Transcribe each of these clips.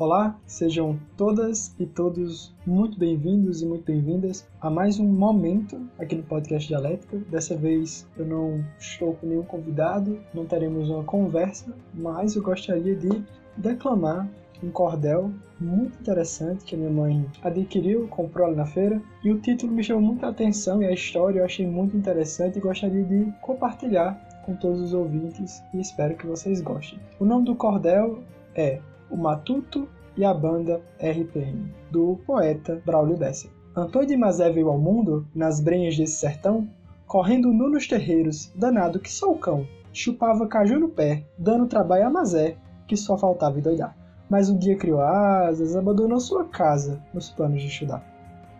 Olá, sejam todas e todos muito bem-vindos e muito bem-vindas a mais um momento aqui no podcast Dialética. Dessa vez eu não estou com nenhum convidado, não teremos uma conversa, mas eu gostaria de declamar um cordel muito interessante que minha mãe adquiriu, comprou ali na feira, e o título me chamou muita atenção e a história eu achei muito interessante e gostaria de compartilhar com todos os ouvintes e espero que vocês gostem. O nome do cordel é o Matuto e a banda RPM, do poeta Braulio Bessa. Antônio de Mazé veio ao mundo, nas brenhas desse sertão, correndo nu nos terreiros, danado que só o cão, chupava caju no pé, dando trabalho a Mazé, que só faltava endoidar. Mas um dia criou asas, abandonou sua casa, nos planos de estudar.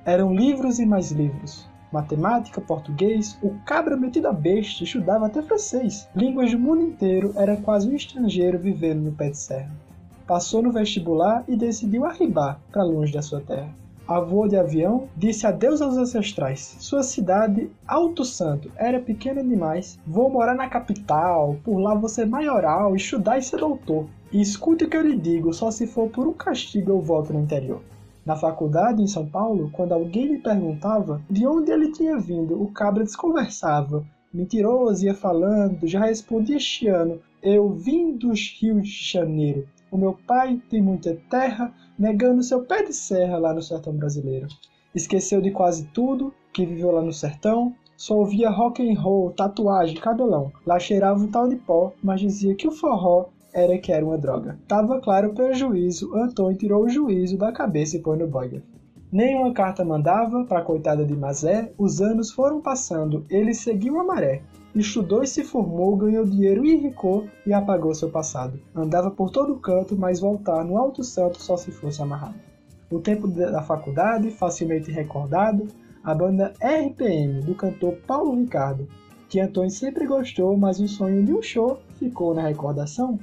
Eram livros e mais livros, matemática, português, o cabra metido a besta estudava até francês. Línguas do mundo inteiro, era quase um estrangeiro vivendo no pé de serra passou no vestibular e decidiu arribar para longe da sua terra. Avô de avião, disse adeus aos ancestrais. Sua cidade, Alto Santo, era pequena demais. Vou morar na capital, por lá você maioral, estudar e ser doutor. E escute o que eu lhe digo, só se for por um castigo eu volto no interior. Na faculdade, em São Paulo, quando alguém lhe perguntava de onde ele tinha vindo, o cabra desconversava. Mentiroso ia falando, já respondia este ano, eu vim dos rios de janeiro. O meu pai tem muita terra, negando seu pé de serra lá no sertão brasileiro. Esqueceu de quase tudo que viveu lá no sertão, só ouvia rock and roll, tatuagem, cabelão. Lá cheirava um tal de pó, mas dizia que o forró era que era uma droga. Tava claro pelo juízo, Antônio tirou o juízo da cabeça e pôs no boiler. Nenhuma carta mandava para a coitada de Mazé, os anos foram passando, ele seguiu a maré. Estudou e se formou, ganhou dinheiro e ricou e apagou seu passado. Andava por todo canto, mas voltar no Alto Santo só se fosse amarrado. O tempo da faculdade, facilmente recordado, a banda RPM do cantor Paulo Ricardo, que Antônio sempre gostou, mas o sonho de um show ficou na recordação,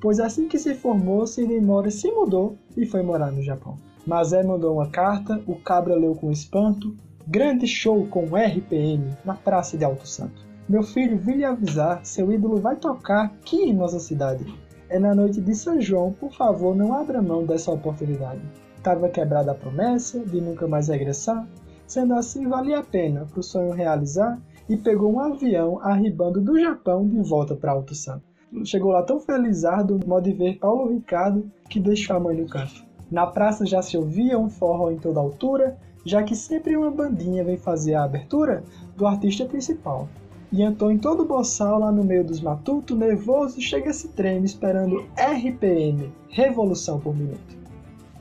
pois assim que se formou, sem demora se mudou e foi morar no Japão. Mazé mandou uma carta, o Cabra leu com espanto, grande show com RPM na Praça de Alto Santo. Meu filho, vim lhe avisar, seu ídolo vai tocar aqui em nossa cidade. É na noite de São João, por favor, não abra mão dessa oportunidade. Tava quebrada a promessa de nunca mais regressar, sendo assim valia a pena pro sonho realizar e pegou um avião arribando do Japão de volta para Alto Santo. Chegou lá tão felizardo, modo de ver Paulo Ricardo, que deixou a mãe no canto. Na praça já se ouvia um forró em toda altura, já que sempre uma bandinha vem fazer a abertura do artista principal. E Antônio todo boçal lá no meio dos matutos, nervoso, chega se treme esperando RPM, Revolução por Minuto.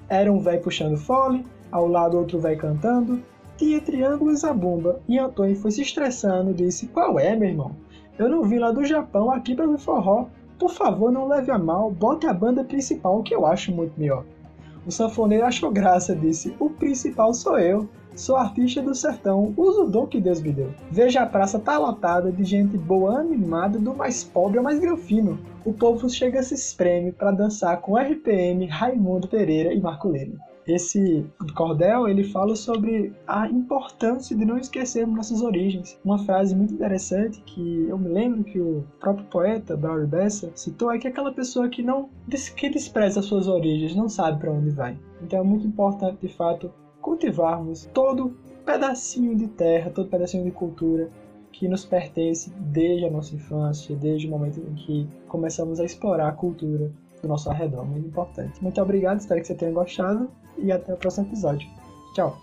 Era um velho puxando fole, ao lado outro velho cantando, tinha triângulos a bomba, e Antônio foi se estressando, disse, qual é, meu irmão? Eu não vim lá do Japão aqui para ver forró. Por favor, não leve a mal, bote a banda principal que eu acho muito melhor. O sanfoneiro achou graça, disse, o principal sou eu. Sou artista do sertão, uso o dom que Deus me deu. Veja a praça tá lotada de gente boa, animada, do mais pobre ao mais granfino. O povo chega se espreme para dançar com RPM, Raimundo Pereira e Marco Leme. Esse cordel ele fala sobre a importância de não esquecermos nossas origens. Uma frase muito interessante que eu me lembro que o próprio poeta Braulio Bessa citou é que aquela pessoa que não que despreza as suas origens não sabe para onde vai. Então é muito importante de fato cultivarmos todo pedacinho de terra, todo pedacinho de cultura que nos pertence desde a nossa infância, desde o momento em que começamos a explorar a cultura do nosso arredor. Muito importante. Muito obrigado, espero que você tenha gostado e até o próximo episódio. Tchau!